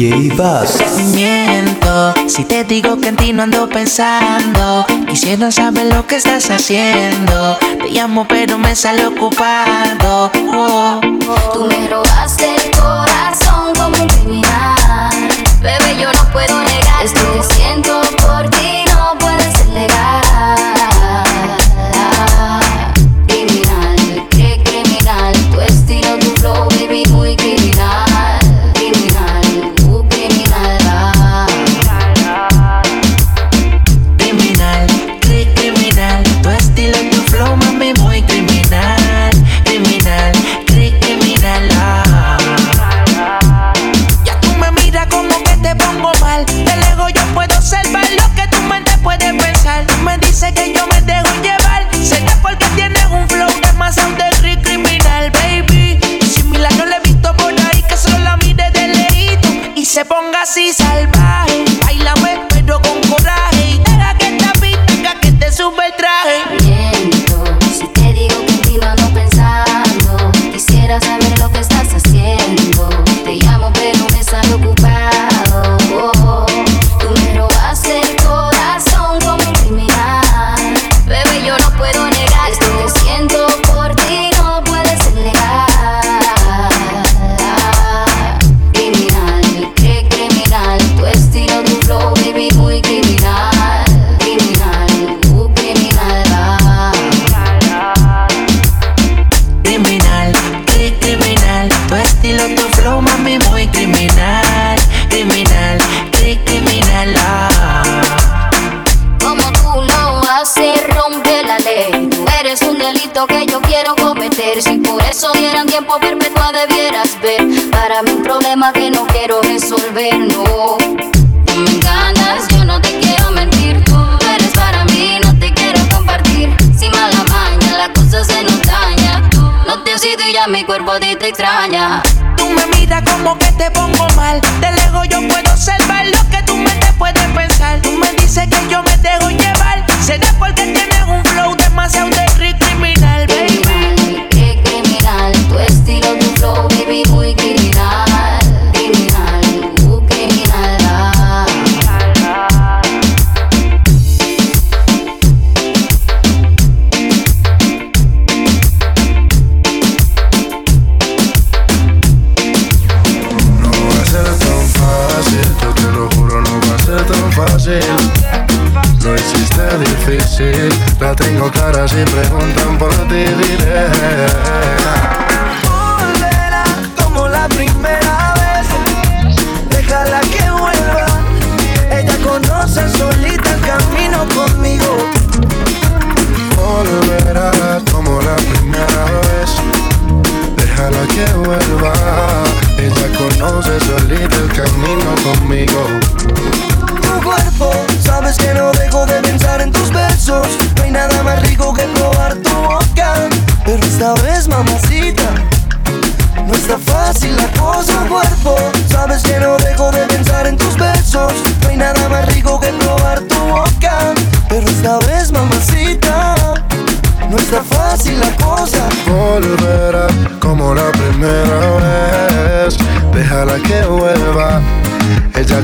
DJ Bass. Miento si te digo que en ti no ando pensando. Quisiera saber lo que estás haciendo. Te llamo, pero me sale ocupado. Oh. oh. Tú me robaste el corazón como un criminal. Bebé, yo no puedo negar. Estoy conmigo. Tu cuerpo, sabes que no dejo de pensar en tus besos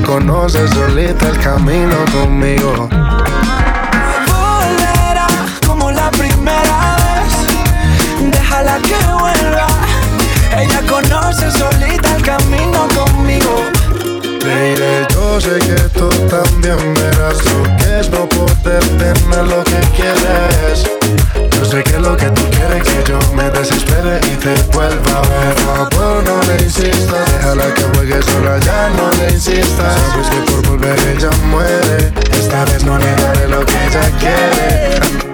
conoce solita el camino conmigo. Volverá como la primera vez, déjala que vuelva. Ella conoce solita el camino conmigo. Baby, yo sé que tú también verás lo que es no poder tener lo que quieres. Yo sé que lo que tú quieres que yo me desespere y te vuelva a ver. Amor, no le insistas, déjala que juegue sola, ya no le insistas. Sabes que por volver ella muere, esta vez no le daré lo que ella quiere.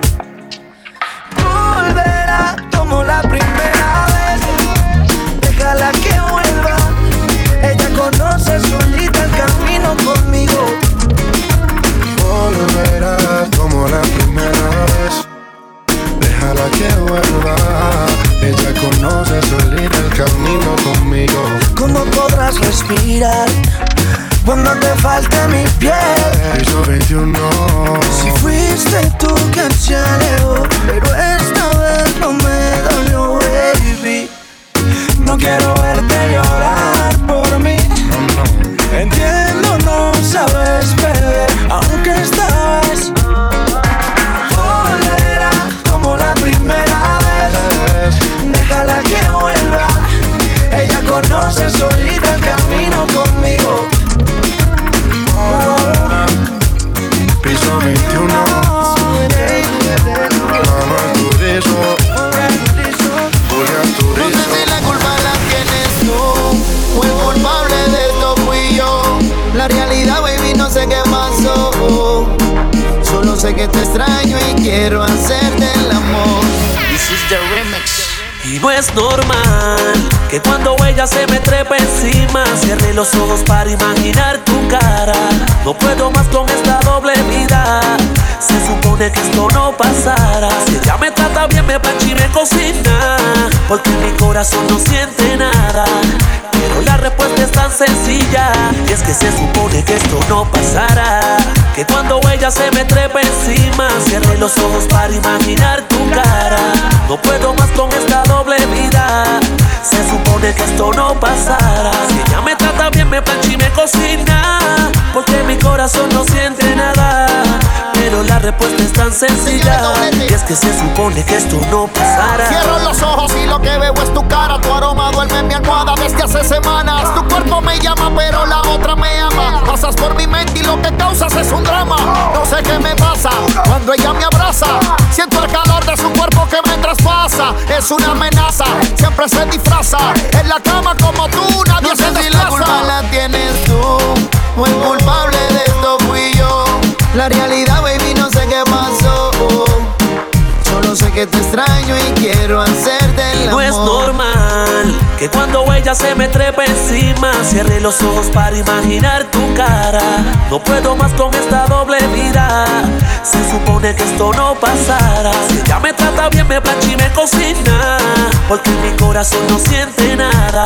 Que cuando ella se me trepa encima cierre los ojos para imaginar tu cara. No puedo más con esta doble vida. Se supone que esto no pasara. Si ella me trata bien, me plancha y me cocina. Porque mi corazón no siente nada. Pero la respuesta es tan sencilla. Y es que se supone que esto no pasará. Que cuando ella se me trepa encima, cierre los ojos para imaginar tu cara. No puedo más con esta doble vida. Se supone que esto no pasará. Si ella me trata bien, me plancha y me cocina. Porque mi corazón no siente nada. Pero la respuesta es tan sencilla. Y es que se supone que esto no pasará. Cierro los ojos y lo que veo es tu cara. Tu aroma duerme en mi almohada desde hace semanas. Tu cuerpo me llama, pero la otra me ama. Pasas por mi mente y lo que causas es un drama. No sé qué me pasa cuando ella me abraza. Siento el calor de su cuerpo que me traspasa. Es una amenaza, siempre se disfraza. En la cama como tú, nadie No se sé si la culpa la tienes tú o el culpable de esto fui yo. La realidad, baby, no sé qué pasó. Solo sé que te extraño y quiero hacerte el No amor. es normal que cuando ella se me trepa encima cierre los ojos para imaginar tu cara. No puedo más con esta doble vida. Se supone que esto no pasará. Si ella me trata bien, me plancha y me cocina. Porque mi corazón no siente nada.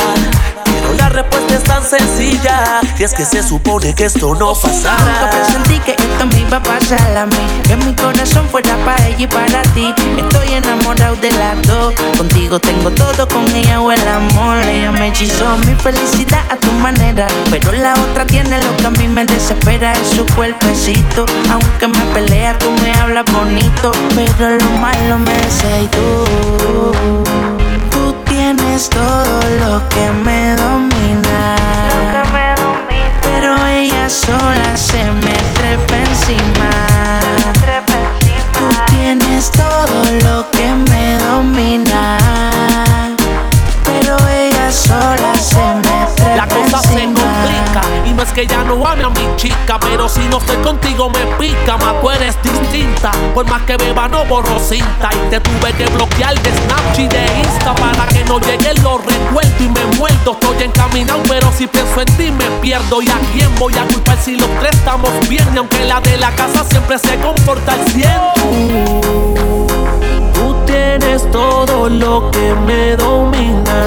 Pero la respuesta es tan sencilla. Y es que se supone que esto no Nunca pasará. presentí que esto me iba a pasar a mí. Que mi corazón fuera para ella y para ti. Estoy enamorado de las dos. Contigo tengo todo, con ella o el amor. Ella me hechizó mi felicidad a tu manera. Pero la otra tiene lo que a mí me desespera. Es su cuerpecito. Aunque me pelea, tú me hablas bonito. Pero lo malo me deseas tú. Tú tienes todo lo que me domina. Pero ella sola se me trepa encima. Tú tienes todo lo que me domina. Pero ella sola se me La cosa se complica Y no es que ya no ame a mi chica Pero si no estoy contigo me pica Más tú eres distinta. Por más que beba no borro cinta Y te tuve que bloquear de Snapchat y de Insta Para que no lleguen los recuerdos y me muerto Estoy encaminado pero si pienso en ti me pierdo. ¿Y a quién voy a culpar si los tres estamos bien? Y aunque la de la casa siempre se comporta al cien. Tú tienes todo lo que me domina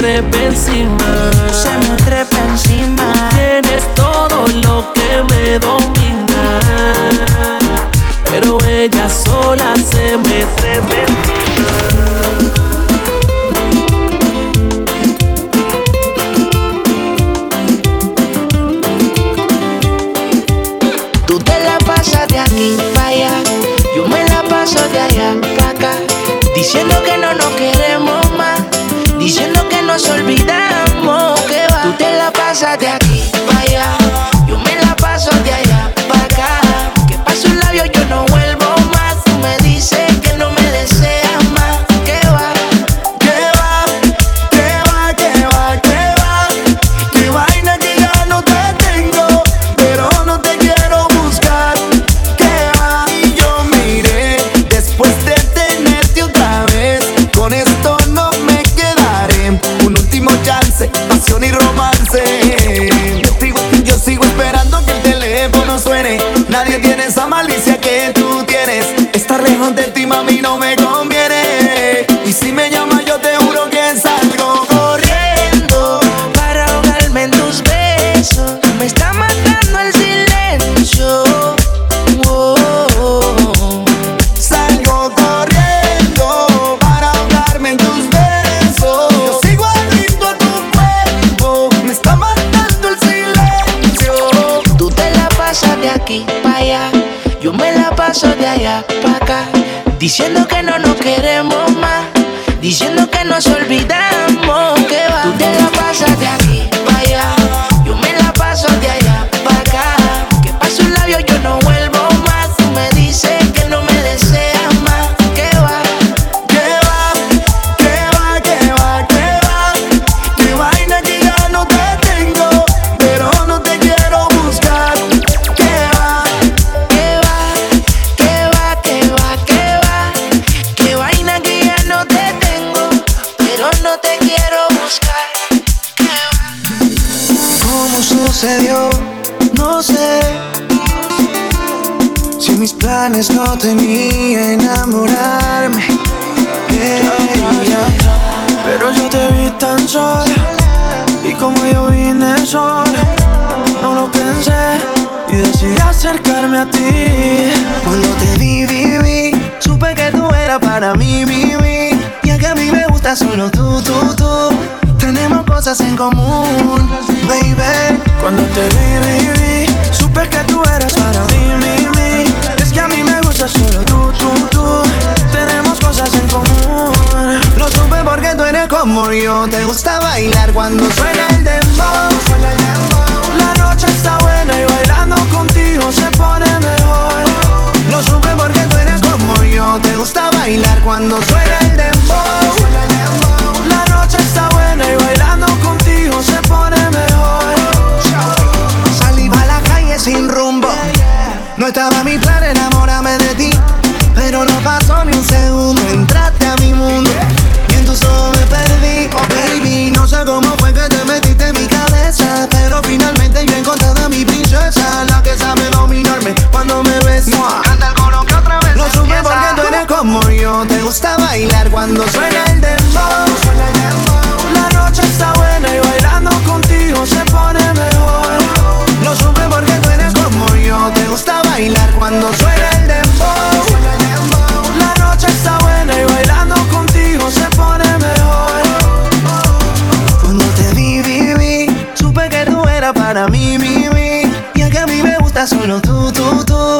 se me trepa encima. se me trepa encima. Tienes todo lo que me domina. Pero ella sola se me trepa encima. Tú te la pasas de aquí para allá, yo me la paso de allá para acá, diciendo que no nos queremos diciendo que no nos queremos más, diciendo que nos olvidamos que va. Tú te la pasas de ti. Cuando te vi, vi, vi, supe que tú eras para mí, mi. Y que a mí me gusta solo tú, tú, tú. Tenemos cosas en común, baby. Cuando te vi, vi, vi, supe que tú eras para mí, mi, mi. Es que a mí me gusta solo tú, tú, tú. Tenemos cosas en común. Lo supe porque tú eres como yo. Te gusta bailar cuando suena el dembow. La noche está buena y bailando contigo se pone Te gusta bailar cuando suena el dembow. La noche está buena y bailando contigo se pone mejor. Salí a la calle sin rumbo. No estaba mi plan enamorarme gusta bailar cuando suena el dembow. La noche está buena y bailando contigo se pone mejor. Lo supe porque tú eres como yo. Te gusta bailar cuando suena el dembow. La noche está buena y bailando contigo se pone mejor. Cuando te vi, vi, vi Supe que tú eras para mí, mi, mi Y es que a mí me gusta solo tú, tú, tú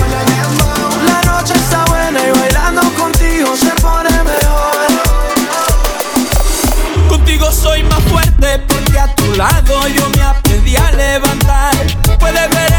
lado yo me aprendí a levantar. Puedes ver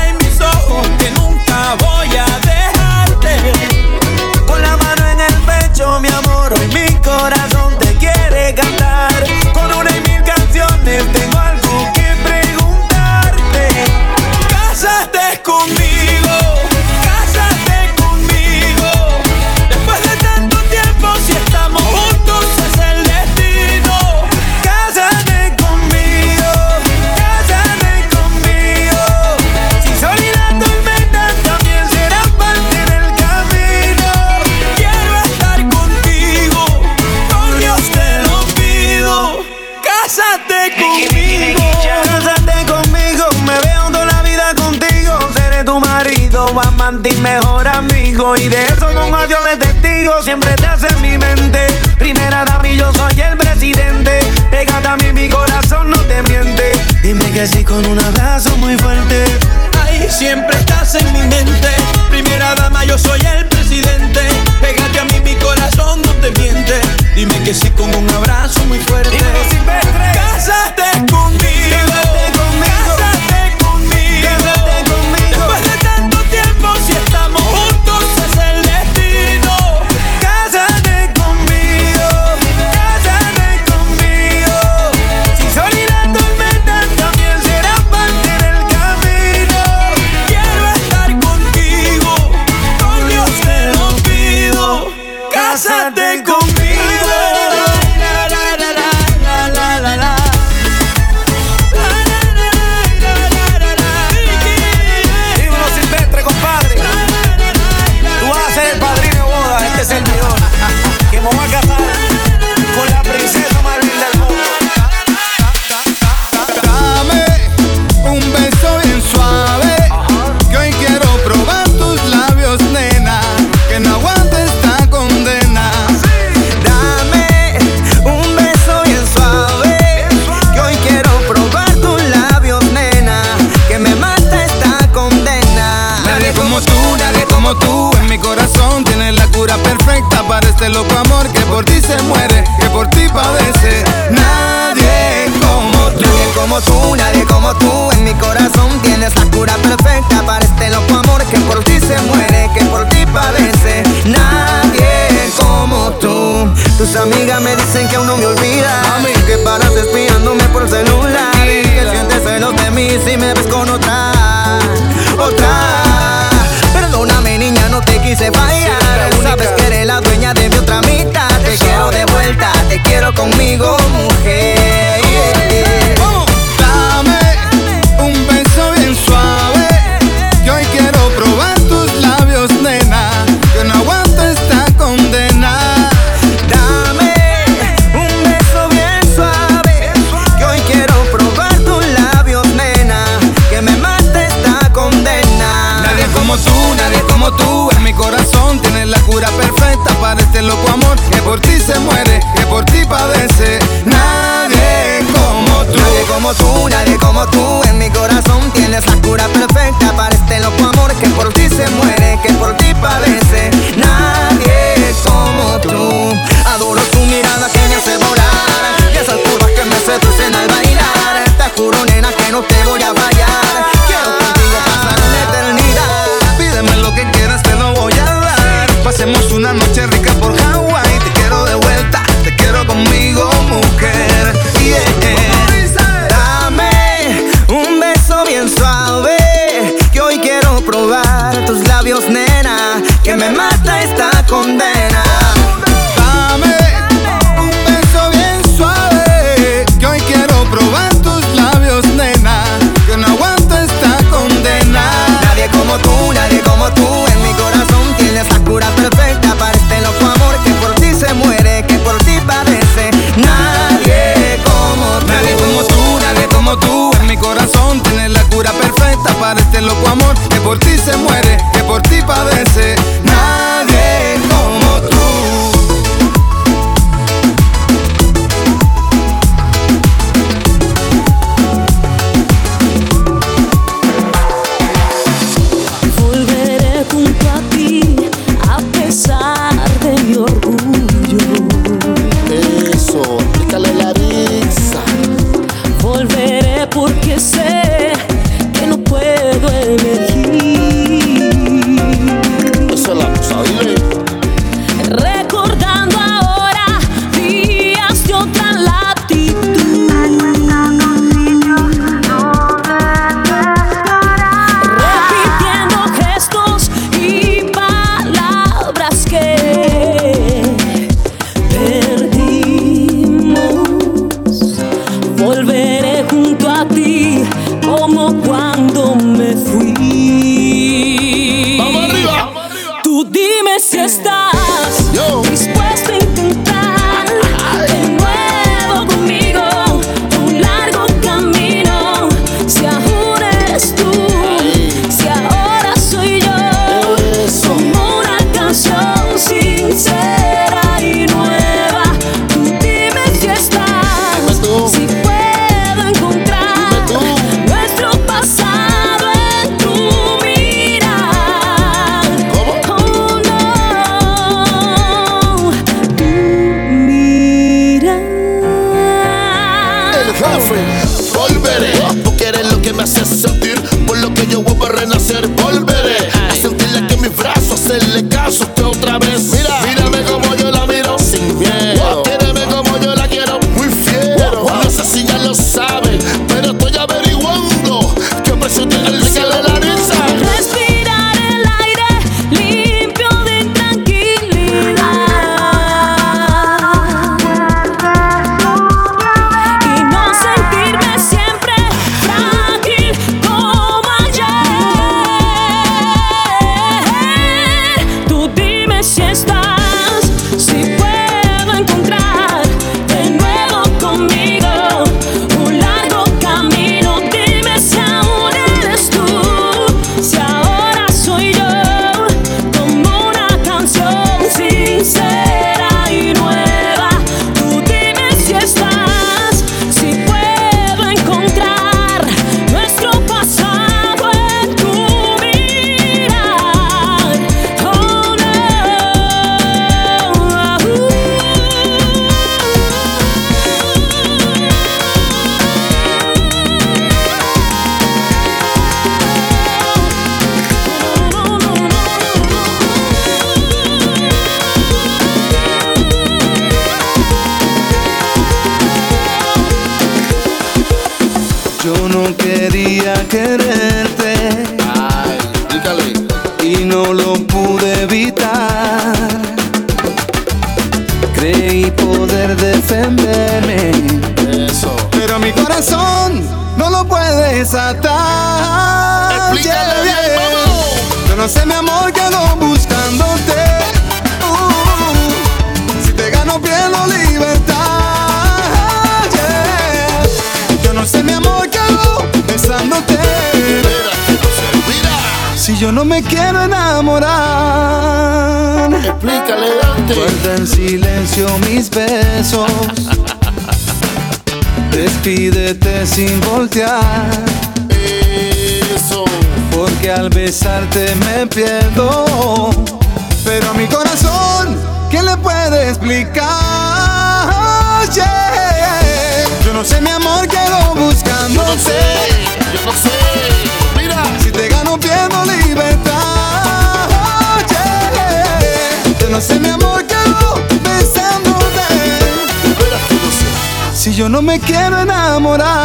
yo no me quiero enamorar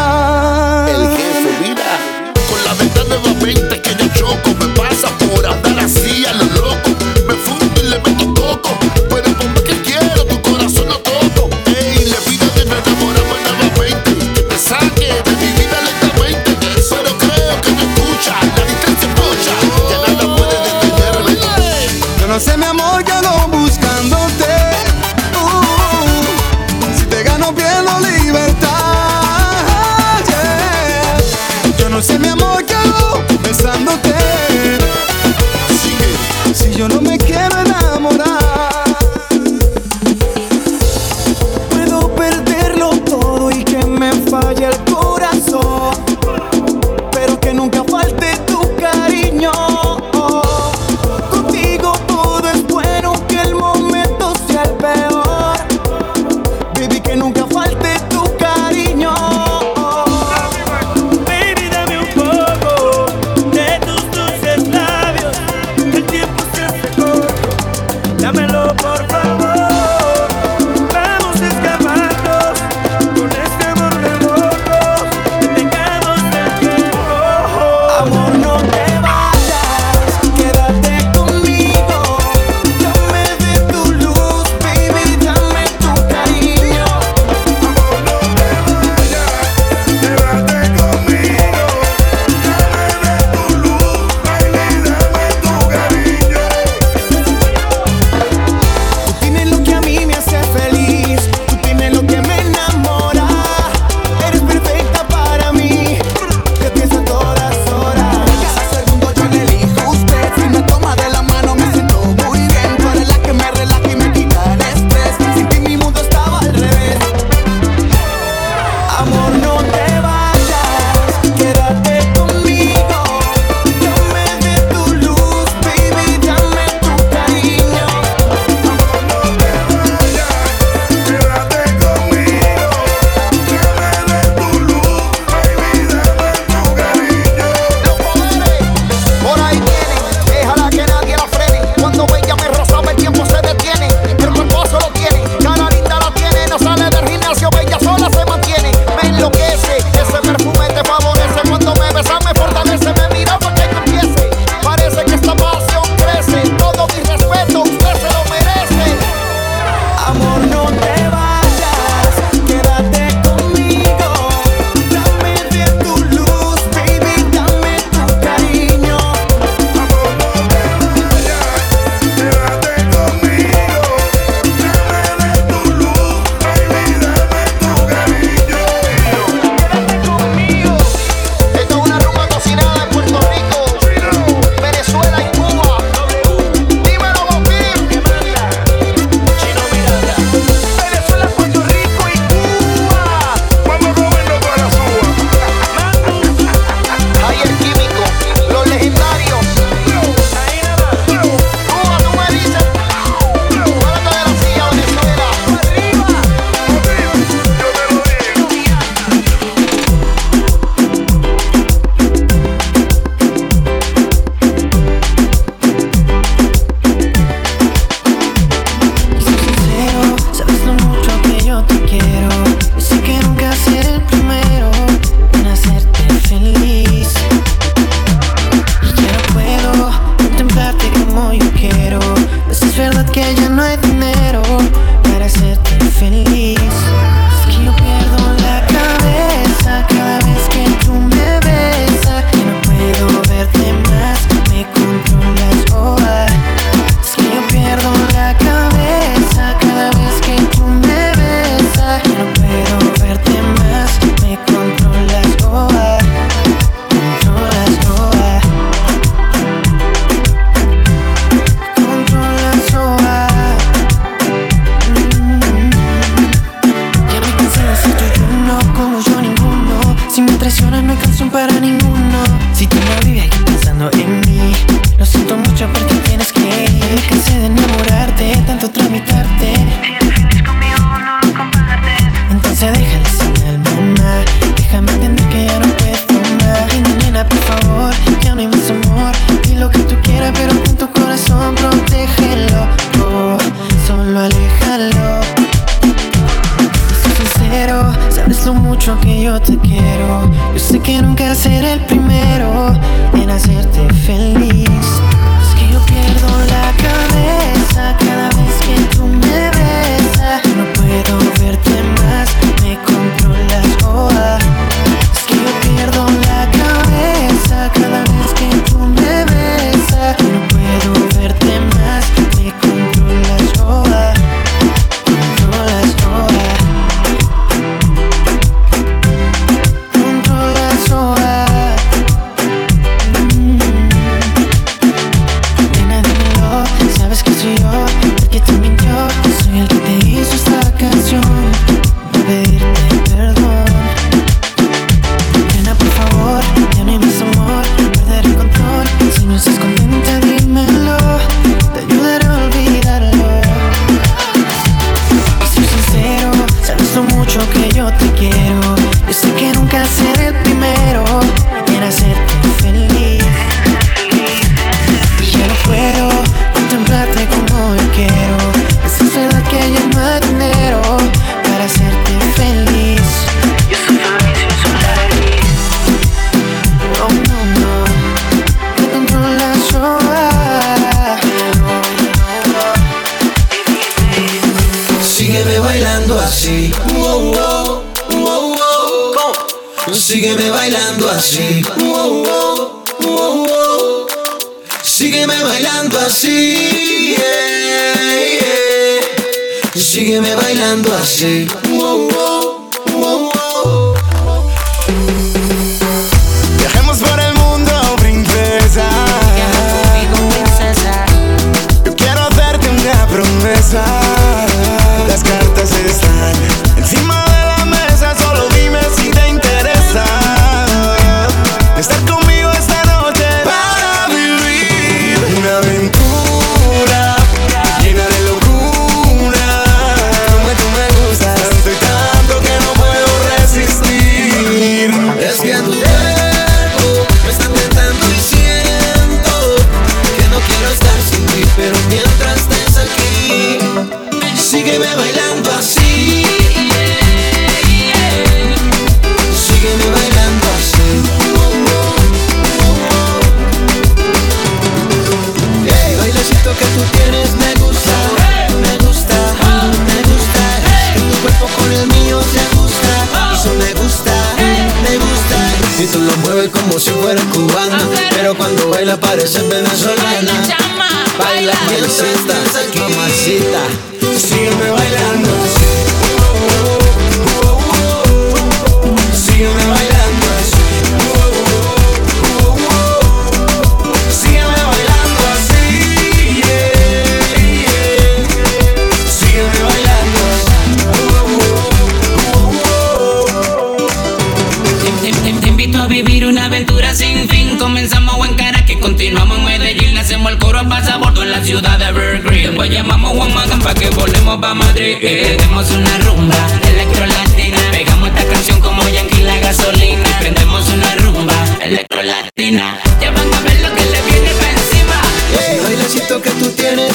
una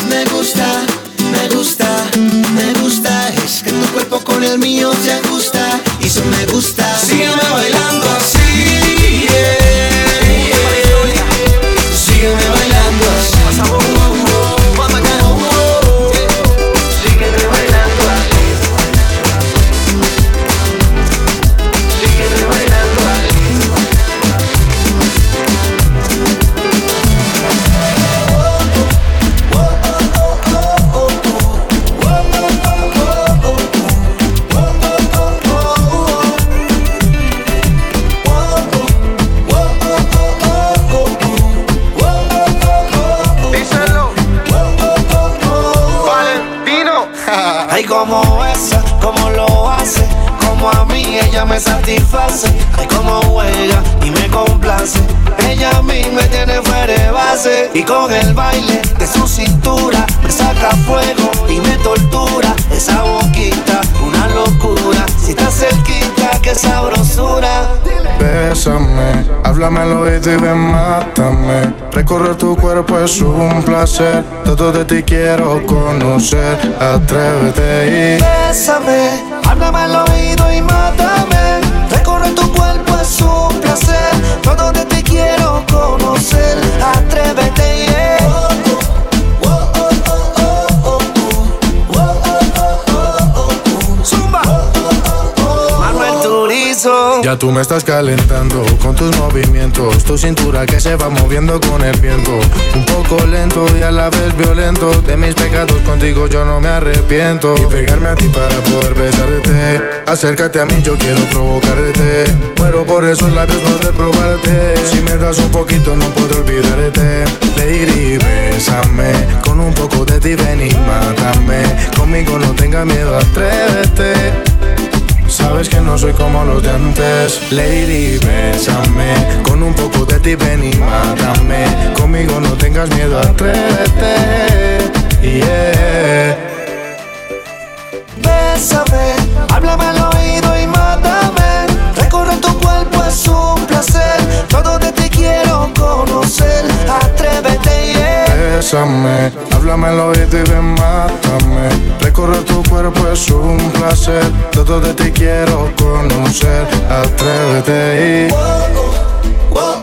me gusta, me gusta, me gusta. Es que tu cuerpo con el mío se ajusta y eso me gusta. Sígueme bailando así. Oído y ven, mátame. Recorrer tu cuerpo es un placer. Todo de ti quiero conocer. Atrévete y Bésame, háblame al oído y mátame. Tú me estás calentando con tus movimientos, tu cintura que se va moviendo con el viento. Un poco lento y a la vez violento. De mis pecados contigo yo no me arrepiento. Y pegarme a ti para poder besarte. Acércate a mí, yo quiero provocarte. Muero por esos labios, no de probarte. Si me das un poquito, no puedo olvidarte. Lady, bésame. Con un poco de ti, ven y mátame. Conmigo no tengas miedo, atrévete. Sabes que no soy como los de antes. Lady, bésame. Con un poco de ti ven y mátame. Conmigo no tengas miedo, atrévete. Yeah. Bésame, háblame al oído y mátame. Bésame, háblame al oído y ven, mátame. Recorrer tu cuerpo es un placer. Todo de ti quiero conocer. Atrévete y Valentino.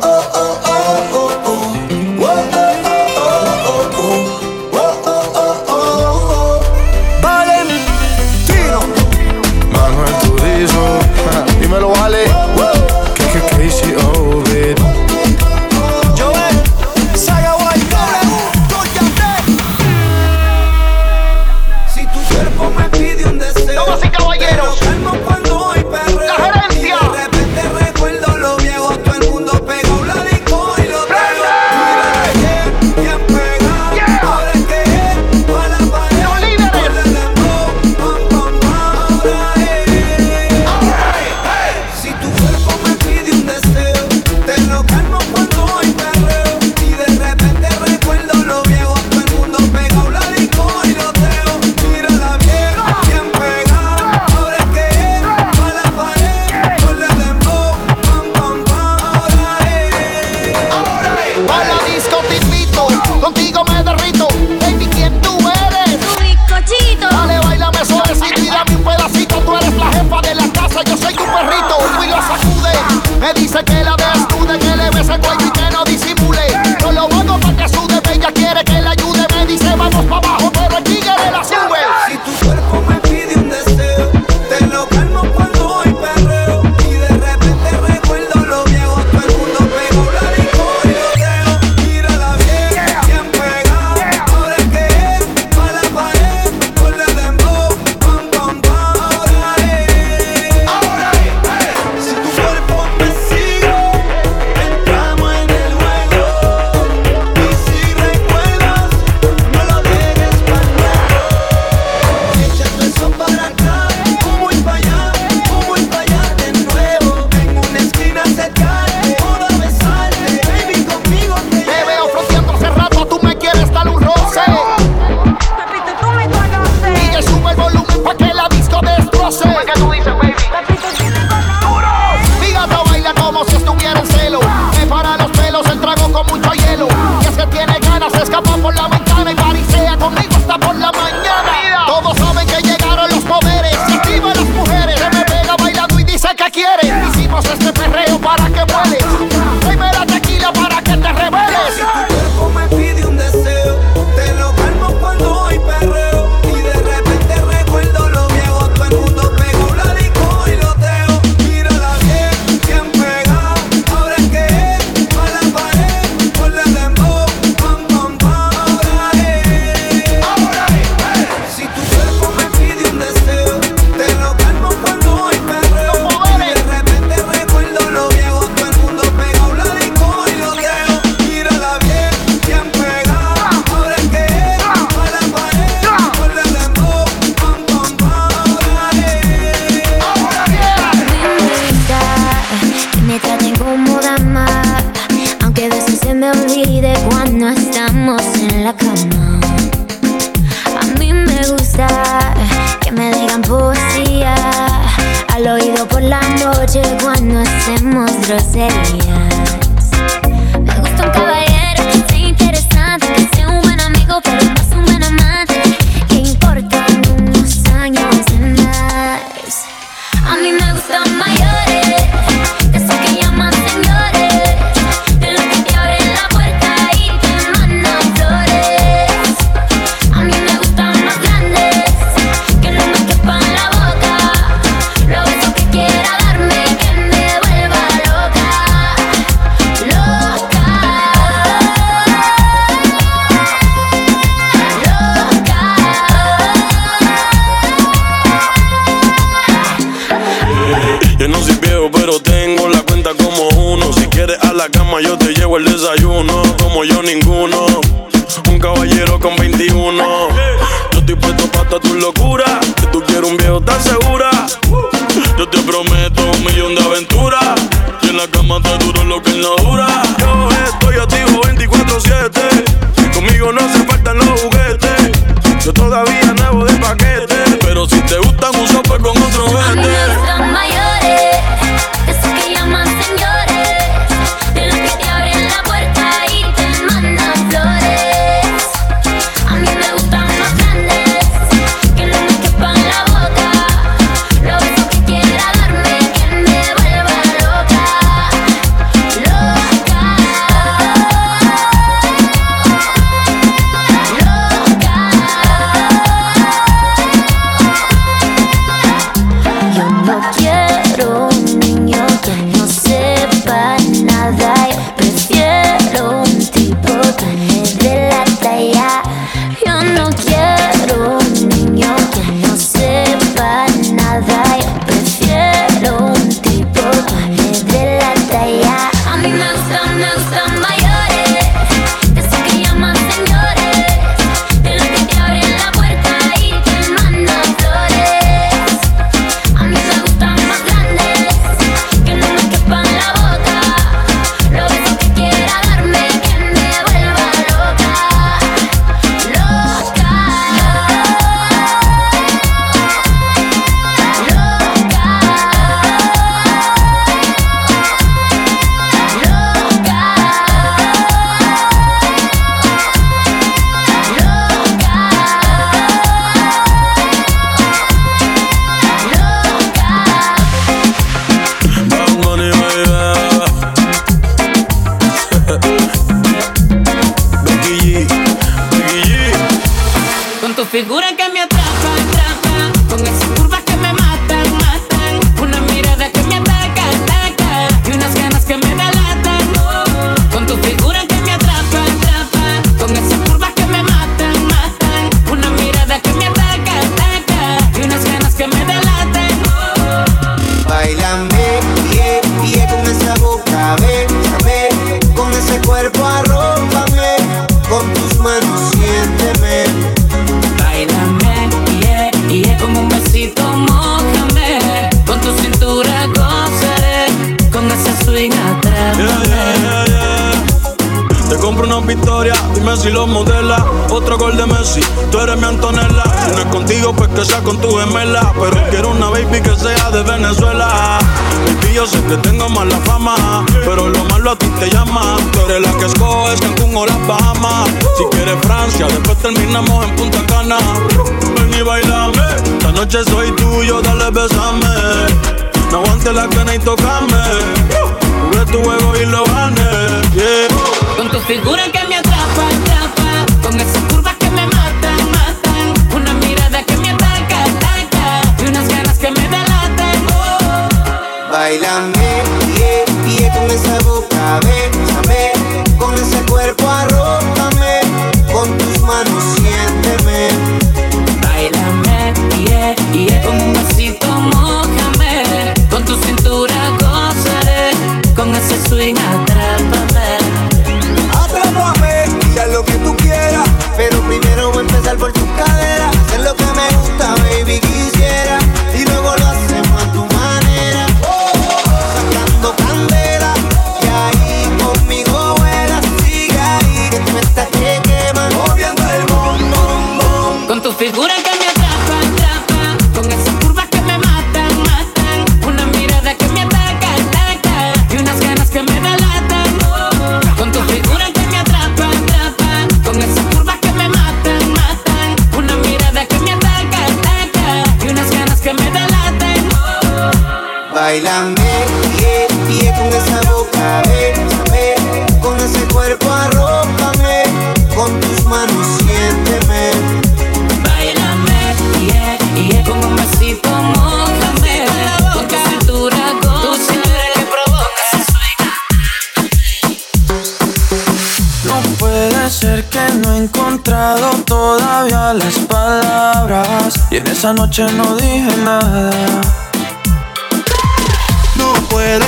la cama yo te llevo el desayuno, como yo ninguno. Un caballero con 21. Yo estoy puesto para tu locura. Si tú quieres un viejo, tan segura. Yo te prometo un millón de aventuras. Y en la cama te duro lo que no dura. Yo estoy activo 24-7. Conmigo no se faltan los juguetes. Yo todavía nuevo de paquete. Pero si te gustan, un pues con otro vez. si lo modela. Otro gol de Messi, tú eres mi Antonella. Si no es contigo, pues que sea con tu gemela. Pero quiero una baby que sea de Venezuela. Y yo sé que tengo mala fama, pero lo malo a ti te llama. Tú eres la que escoges Cancún o las Bahamas. Si quieres Francia, después terminamos en Punta Cana. Ven y bailame, esta noche soy tuyo, dale besame. No aguante la cana y tocame. Jugué tu juego y lo gané. Con tu figura que me Bailame, yeah, yeah, con esa boca, bésame, con ese cuerpo Bailame, pie, pie con esa boca, bésame, con ese cuerpo arrópame, con tus manos siénteme. Bailame, pie, pie con un besito, mojame, con tu cintura, con tu cintura que provoca. No puede ser que no he encontrado todavía las palabras, y en esa noche no dije nada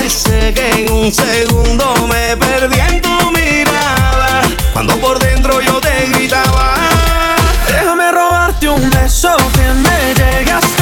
sé que en un segundo me perdí en tu mirada. Cuando por dentro yo te gritaba, déjame robarte un beso que me llegaste.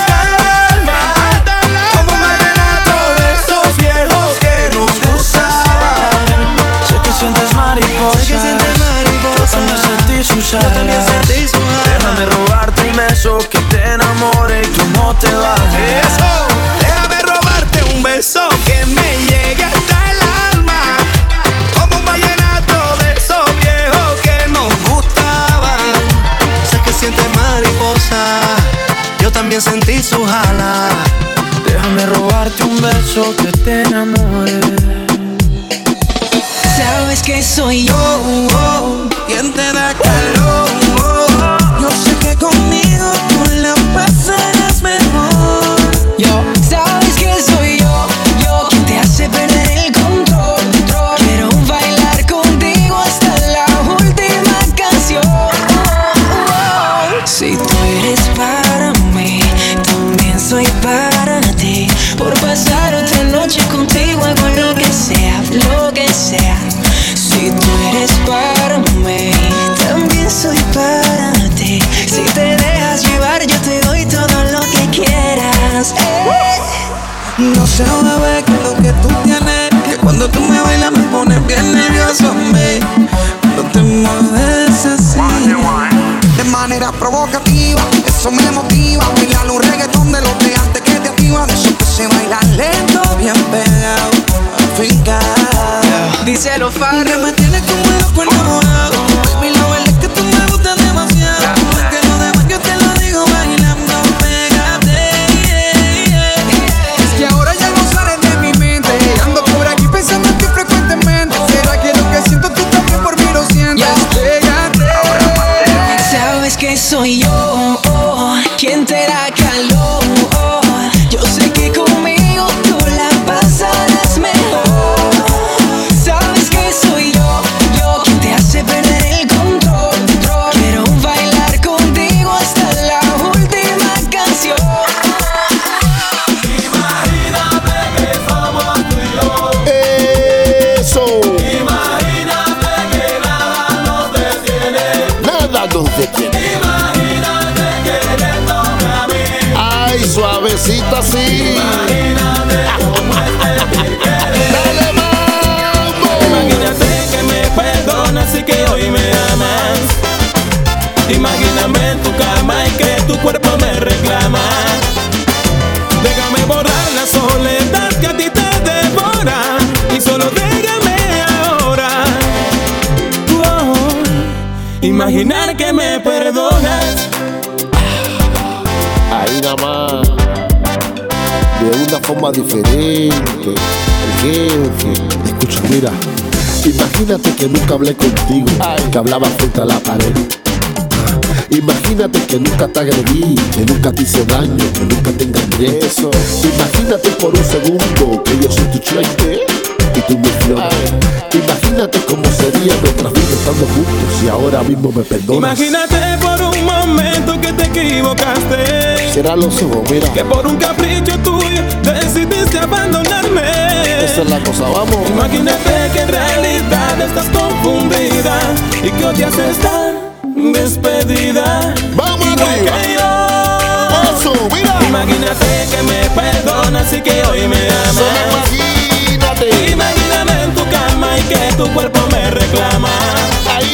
mira. Imagínate que nunca hablé contigo, que hablaba frente a la pared. Imagínate que nunca te agredí, que nunca te hice daño, que nunca te engañé. Eso. Imagínate por un segundo que yo soy tu cheque y tú mi flor. Imagínate cómo sería nuestra vida estando juntos y ahora mismo me perdonas. Imagínate por un momento que te equivocaste. Será los ojos, mira. Que por un capricho tuyo. Imagínate que en realidad estás confundida y que odias estar despedida. Vamos arriba. Yo. Eso, mira. Imagínate que me perdonas y que hoy me amas. Solo imagínate. Imagíname en tu cama y que tu cuerpo me reclama. Ahí